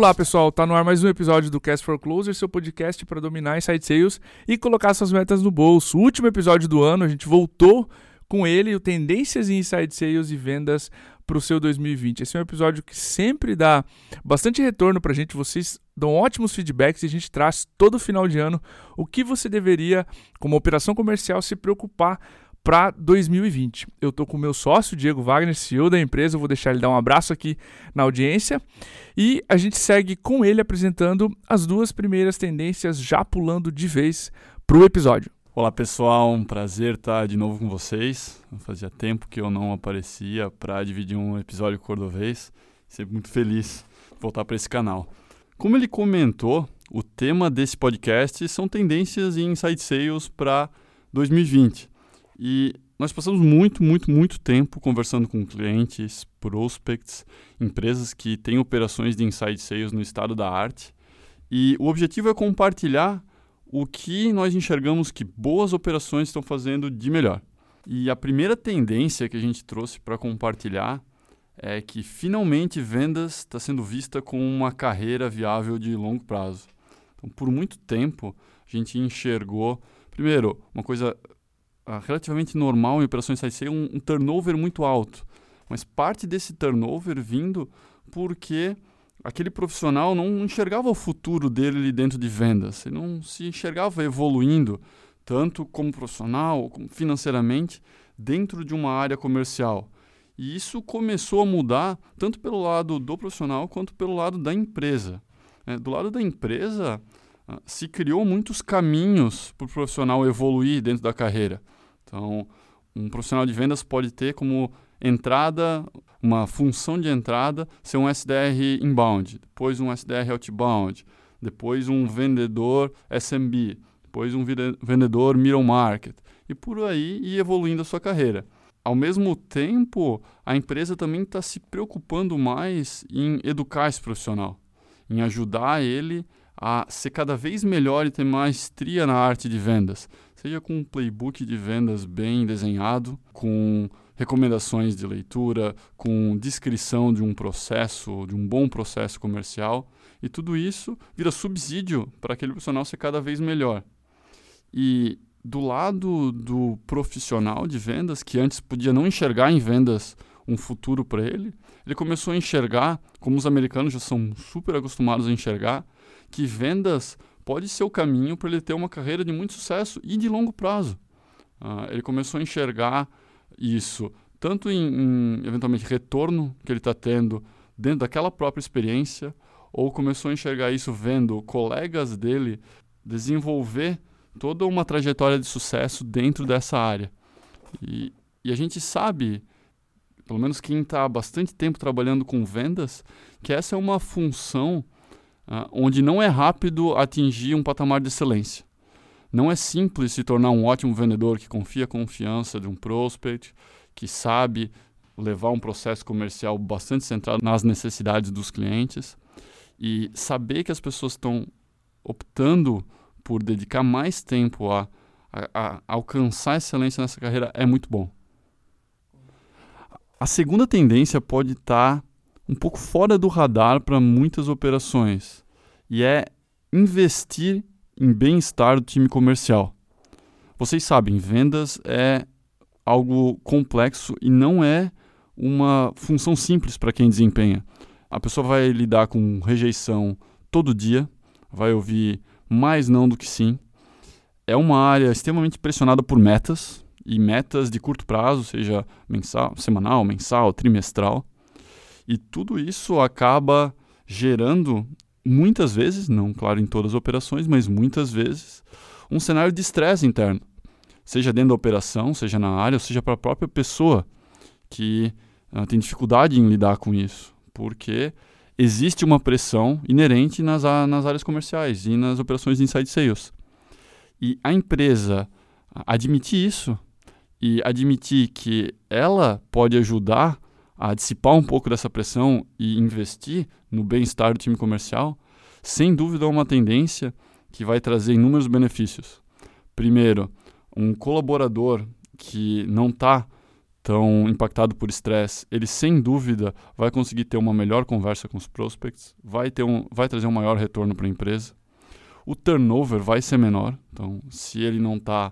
Olá pessoal, tá no ar mais um episódio do Cast for Closer, seu podcast para dominar inside sales e colocar suas metas no bolso. Último episódio do ano, a gente voltou com ele, o Tendências em Inside Sales e Vendas para o seu 2020. Esse é um episódio que sempre dá bastante retorno para a gente, vocês dão ótimos feedbacks e a gente traz todo final de ano o que você deveria, como operação comercial, se preocupar para 2020. Eu estou com o meu sócio, Diego Wagner, CEO da empresa, eu vou deixar ele dar um abraço aqui na audiência. E a gente segue com ele apresentando as duas primeiras tendências, já pulando de vez para o episódio. Olá pessoal, um prazer estar de novo com vocês. Fazia tempo que eu não aparecia para dividir um episódio cordovês. Sempre muito feliz de voltar para esse canal. Como ele comentou, o tema desse podcast são tendências em inside sales para 2020. E nós passamos muito, muito, muito tempo conversando com clientes, prospects, empresas que têm operações de inside sales no estado da arte. E o objetivo é compartilhar o que nós enxergamos que boas operações estão fazendo de melhor. E a primeira tendência que a gente trouxe para compartilhar é que finalmente vendas está sendo vista como uma carreira viável de longo prazo. Então, por muito tempo, a gente enxergou, primeiro, uma coisa relativamente normal em operações sale, um, um turnover muito alto. Mas parte desse turnover vindo porque aquele profissional não enxergava o futuro dele dentro de vendas, ele não se enxergava evoluindo tanto como profissional, como financeiramente, dentro de uma área comercial. E isso começou a mudar tanto pelo lado do profissional quanto pelo lado da empresa. É, do lado da empresa, uh, se criou muitos caminhos para o profissional evoluir dentro da carreira. Então, um profissional de vendas pode ter como entrada, uma função de entrada, ser um SDR inbound, depois um SDR outbound, depois um vendedor SMB, depois um vendedor middle market, e por aí ir evoluindo a sua carreira. Ao mesmo tempo, a empresa também está se preocupando mais em educar esse profissional, em ajudar ele a ser cada vez melhor e ter maestria na arte de vendas, seja com um playbook de vendas bem desenhado, com recomendações de leitura, com descrição de um processo, de um bom processo comercial, e tudo isso vira subsídio para aquele profissional ser cada vez melhor. E do lado do profissional de vendas, que antes podia não enxergar em vendas um futuro para ele, ele começou a enxergar, como os americanos já são super acostumados a enxergar, que vendas pode ser o caminho para ele ter uma carreira de muito sucesso e de longo prazo. Uh, ele começou a enxergar isso tanto em, em eventualmente retorno que ele está tendo dentro daquela própria experiência, ou começou a enxergar isso vendo colegas dele desenvolver toda uma trajetória de sucesso dentro dessa área. E, e a gente sabe, pelo menos quem está há bastante tempo trabalhando com vendas, que essa é uma função uh, onde não é rápido atingir um patamar de excelência. Não é simples se tornar um ótimo vendedor que confia a confiança de um prospect, que sabe levar um processo comercial bastante centrado nas necessidades dos clientes e saber que as pessoas estão optando por dedicar mais tempo a, a, a alcançar excelência nessa carreira é muito bom. A segunda tendência pode estar tá um pouco fora do radar para muitas operações e é investir em bem-estar do time comercial. Vocês sabem, vendas é algo complexo e não é uma função simples para quem desempenha. A pessoa vai lidar com rejeição todo dia, vai ouvir mais não do que sim. É uma área extremamente pressionada por metas e metas de curto prazo, seja mensal, semanal, mensal, trimestral. E tudo isso acaba gerando, muitas vezes, não claro em todas as operações, mas muitas vezes, um cenário de estresse interno. Seja dentro da operação, seja na área, ou seja para a própria pessoa que uh, tem dificuldade em lidar com isso. Porque existe uma pressão inerente nas, nas áreas comerciais e nas operações de inside sales. E a empresa admitir isso e admitir que ela pode ajudar a dissipar um pouco dessa pressão e investir no bem-estar do time comercial, sem dúvida é uma tendência que vai trazer inúmeros benefícios. Primeiro, um colaborador que não está tão impactado por estresse, ele sem dúvida vai conseguir ter uma melhor conversa com os prospects, vai, ter um, vai trazer um maior retorno para a empresa. O turnover vai ser menor, então se ele não está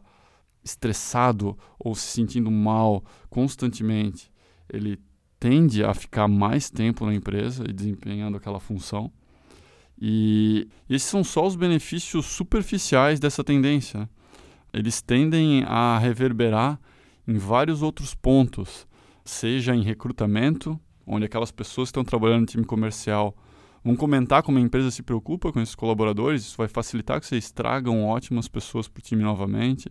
estressado ou se sentindo mal constantemente, ele tende a ficar mais tempo na empresa e desempenhando aquela função. E esses são só os benefícios superficiais dessa tendência. Né? Eles tendem a reverberar em vários outros pontos, seja em recrutamento, onde aquelas pessoas que estão trabalhando no time comercial vão comentar como a empresa se preocupa com esses colaboradores, isso vai facilitar que vocês tragam ótimas pessoas para o time novamente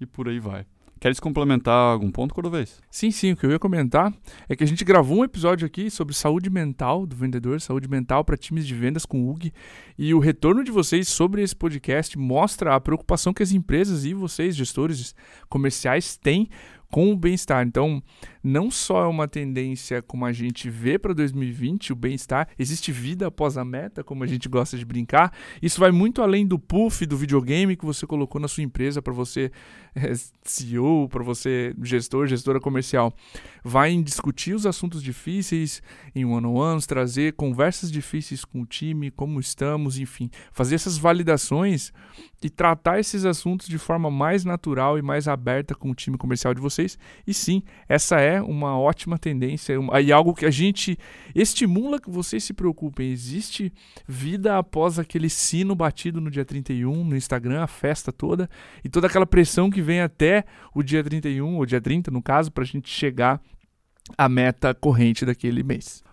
e por aí vai. Queres complementar algum ponto, Cordovez? Sim, sim. O que eu ia comentar é que a gente gravou um episódio aqui sobre saúde mental do vendedor, saúde mental para times de vendas com o UG. E o retorno de vocês sobre esse podcast mostra a preocupação que as empresas e vocês, gestores comerciais, têm com o bem-estar. Então, não só é uma tendência como a gente vê para 2020, o bem-estar, existe vida após a meta, como a gente gosta de brincar. Isso vai muito além do puff do videogame que você colocou na sua empresa para você é, CEO, para você gestor, gestora comercial. Vai em discutir os assuntos difíceis em one-on-ones, trazer conversas difíceis com o time, como estamos, enfim, fazer essas validações e tratar esses assuntos de forma mais natural e mais aberta com o time comercial de vocês. E sim, essa é uma ótima tendência e algo que a gente estimula que vocês se preocupem. Existe vida após aquele sino batido no dia 31 no Instagram, a festa toda e toda aquela pressão que vem até o dia 31, ou dia 30 no caso, para a gente chegar à meta corrente daquele mês.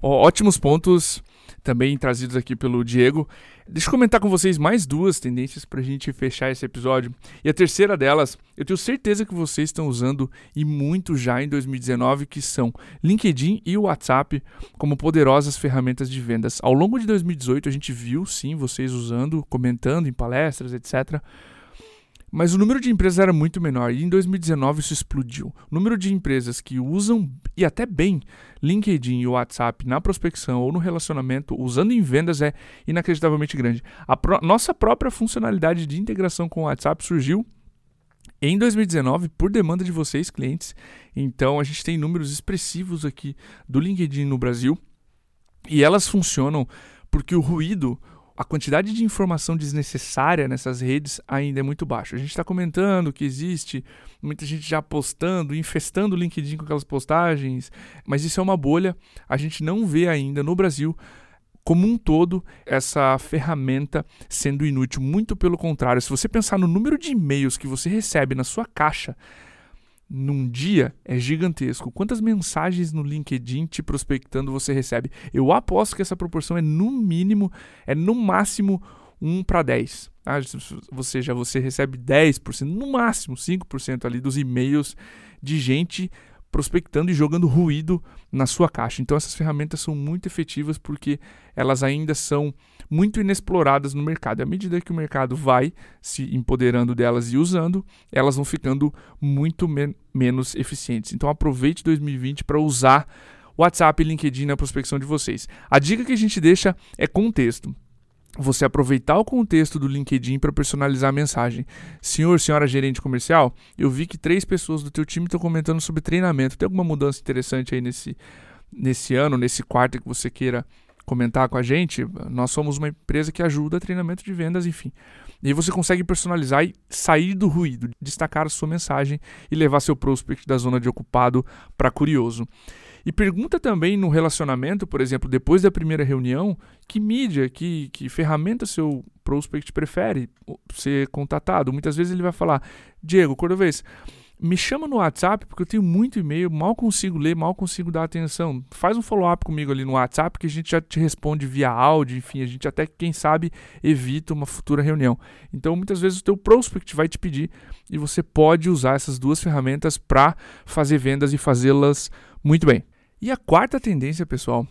Ótimos pontos também trazidos aqui pelo Diego. Deixa eu comentar com vocês mais duas tendências para a gente fechar esse episódio. E a terceira delas, eu tenho certeza que vocês estão usando e muito já em 2019, que são LinkedIn e WhatsApp como poderosas ferramentas de vendas. Ao longo de 2018, a gente viu sim vocês usando, comentando em palestras, etc. Mas o número de empresas era muito menor e em 2019 isso explodiu. O número de empresas que usam, e até bem, LinkedIn e WhatsApp na prospecção ou no relacionamento, usando em vendas, é inacreditavelmente grande. A pro nossa própria funcionalidade de integração com o WhatsApp surgiu em 2019 por demanda de vocês, clientes. Então a gente tem números expressivos aqui do LinkedIn no Brasil e elas funcionam porque o ruído, a quantidade de informação desnecessária nessas redes ainda é muito baixa. A gente está comentando que existe muita gente já postando, infestando o LinkedIn com aquelas postagens, mas isso é uma bolha. A gente não vê ainda no Brasil como um todo essa ferramenta sendo inútil. Muito pelo contrário, se você pensar no número de e-mails que você recebe na sua caixa num dia é gigantesco. Quantas mensagens no LinkedIn te prospectando você recebe? Eu aposto que essa proporção é no mínimo, é no máximo 1 para 10. Tá? Ou seja, você recebe 10%, no máximo 5% ali dos e-mails de gente prospectando e jogando ruído na sua caixa. Então essas ferramentas são muito efetivas porque elas ainda são muito inexploradas no mercado. À medida que o mercado vai se empoderando delas e usando, elas vão ficando muito men menos eficientes. Então aproveite 2020 para usar WhatsApp e LinkedIn na prospecção de vocês. A dica que a gente deixa é contexto você aproveitar o contexto do LinkedIn para personalizar a mensagem. Senhor, senhora gerente comercial, eu vi que três pessoas do teu time estão comentando sobre treinamento. Tem alguma mudança interessante aí nesse, nesse ano, nesse quarto que você queira comentar com a gente? Nós somos uma empresa que ajuda treinamento de vendas, enfim. E você consegue personalizar e sair do ruído, destacar a sua mensagem e levar seu prospect da zona de ocupado para curioso. E pergunta também no relacionamento, por exemplo, depois da primeira reunião, que mídia, que, que ferramenta seu prospect prefere ser contatado. Muitas vezes ele vai falar, Diego, Cordovez, me chama no WhatsApp, porque eu tenho muito e-mail, mal consigo ler, mal consigo dar atenção. Faz um follow-up comigo ali no WhatsApp que a gente já te responde via áudio, enfim, a gente até, quem sabe, evita uma futura reunião. Então, muitas vezes o teu prospect vai te pedir e você pode usar essas duas ferramentas para fazer vendas e fazê-las muito bem. E a quarta tendência, pessoal,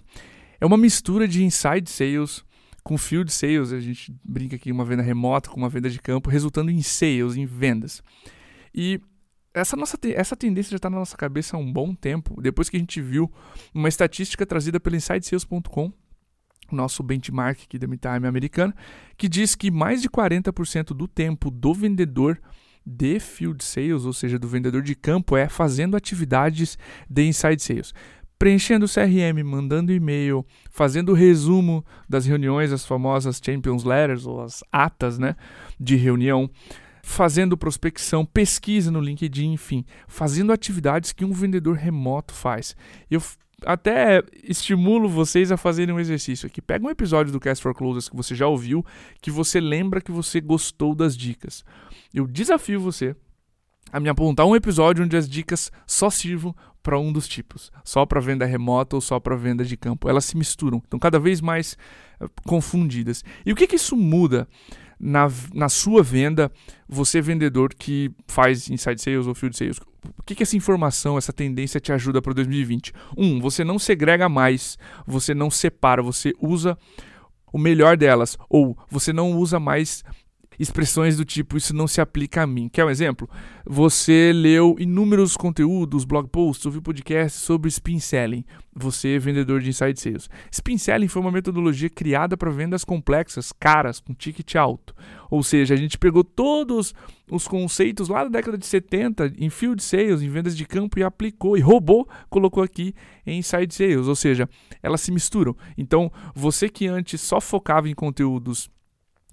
é uma mistura de inside sales com field sales. A gente brinca aqui uma venda remota com uma venda de campo, resultando em sales, em vendas. E essa, nossa, essa tendência já está na nossa cabeça há um bom tempo, depois que a gente viu uma estatística trazida pelo InsideSales.com, nosso benchmark aqui da Time americana, que diz que mais de 40% do tempo do vendedor de field sales, ou seja, do vendedor de campo, é fazendo atividades de inside sales. Preenchendo o CRM, mandando e-mail, fazendo resumo das reuniões, as famosas Champions Letters ou as atas né, de reunião, fazendo prospecção, pesquisa no LinkedIn, enfim, fazendo atividades que um vendedor remoto faz. Eu até estimulo vocês a fazerem um exercício aqui. Pega um episódio do Cast for Closers que você já ouviu, que você lembra que você gostou das dicas. Eu desafio você a me apontar um episódio onde as dicas só sirvam para um dos tipos, só para venda remota ou só para venda de campo. Elas se misturam, estão cada vez mais uh, confundidas. E o que, que isso muda na, na sua venda, você vendedor que faz inside sales ou field sales? O que, que essa informação, essa tendência te ajuda para 2020? Um, você não segrega mais, você não separa, você usa o melhor delas, ou você não usa mais expressões do tipo isso não se aplica a mim. Quer um exemplo? Você leu inúmeros conteúdos, blog posts, ouviu podcasts sobre spin selling. Você, vendedor de inside sales. Spin selling foi uma metodologia criada para vendas complexas, caras, com ticket alto. Ou seja, a gente pegou todos os conceitos lá da década de 70 em field sales, em vendas de campo e aplicou e roubou, colocou aqui em inside sales, ou seja, elas se misturam. Então, você que antes só focava em conteúdos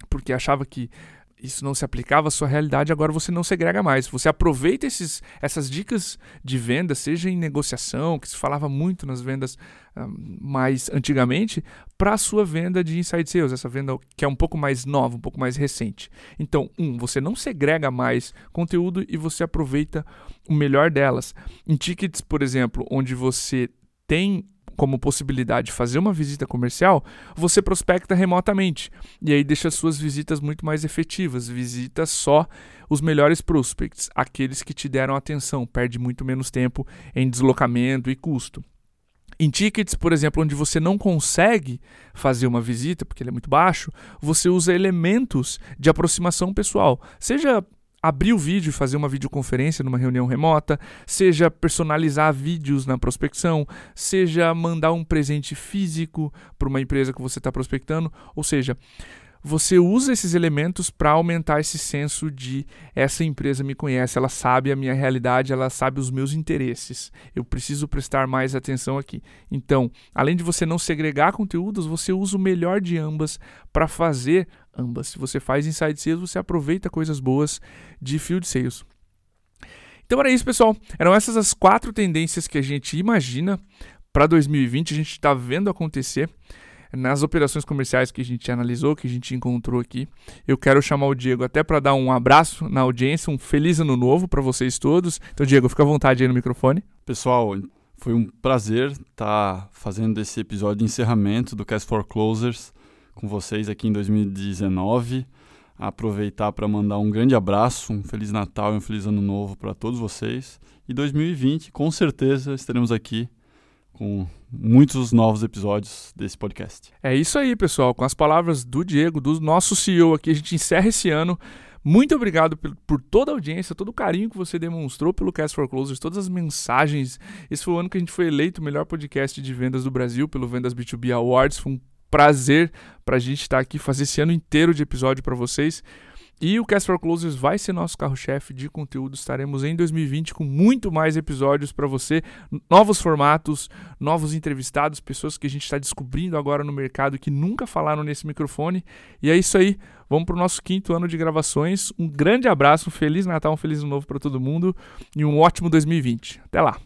porque achava que isso não se aplicava à sua realidade, agora você não segrega mais. Você aproveita esses, essas dicas de venda, seja em negociação, que se falava muito nas vendas um, mais antigamente, para a sua venda de inside sales, essa venda que é um pouco mais nova, um pouco mais recente. Então, um, você não segrega mais conteúdo e você aproveita o melhor delas. Em tickets, por exemplo, onde você tem como possibilidade de fazer uma visita comercial, você prospecta remotamente. E aí deixa suas visitas muito mais efetivas. Visita só os melhores prospects, aqueles que te deram atenção, perde muito menos tempo em deslocamento e custo. Em tickets, por exemplo, onde você não consegue fazer uma visita, porque ele é muito baixo, você usa elementos de aproximação pessoal. Seja abrir o vídeo e fazer uma videoconferência numa reunião remota, seja personalizar vídeos na prospecção, seja mandar um presente físico para uma empresa que você está prospectando, ou seja, você usa esses elementos para aumentar esse senso de essa empresa me conhece, ela sabe a minha realidade, ela sabe os meus interesses. Eu preciso prestar mais atenção aqui. Então, além de você não segregar conteúdos, você usa o melhor de ambas para fazer ambas. Se você faz inside sales, você aproveita coisas boas de field sales. Então era isso, pessoal. Eram essas as quatro tendências que a gente imagina para 2020, a gente está vendo acontecer nas operações comerciais que a gente analisou, que a gente encontrou aqui. Eu quero chamar o Diego até para dar um abraço na audiência, um feliz ano novo para vocês todos. Então, Diego, fica à vontade aí no microfone. Pessoal, foi um prazer estar tá fazendo esse episódio de encerramento do Cast for Closers com vocês aqui em 2019. Aproveitar para mandar um grande abraço, um feliz Natal e um feliz ano novo para todos vocês. E 2020, com certeza, estaremos aqui com muitos novos episódios desse podcast. É isso aí, pessoal. Com as palavras do Diego, do nosso CEO aqui, a gente encerra esse ano. Muito obrigado por, toda a audiência, todo o carinho que você demonstrou pelo Cast for Closers, todas as mensagens. Esse foi o ano que a gente foi eleito o melhor podcast de vendas do Brasil pelo Vendas B2B Awards. Foi um prazer para a gente estar aqui fazer esse ano inteiro de episódio para vocês. E o Cast for Closers vai ser nosso carro-chefe de conteúdo. Estaremos em 2020 com muito mais episódios para você, novos formatos, novos entrevistados, pessoas que a gente está descobrindo agora no mercado que nunca falaram nesse microfone. E é isso aí. Vamos para o nosso quinto ano de gravações. Um grande abraço, um feliz Natal, um feliz ano novo para todo mundo e um ótimo 2020. Até lá.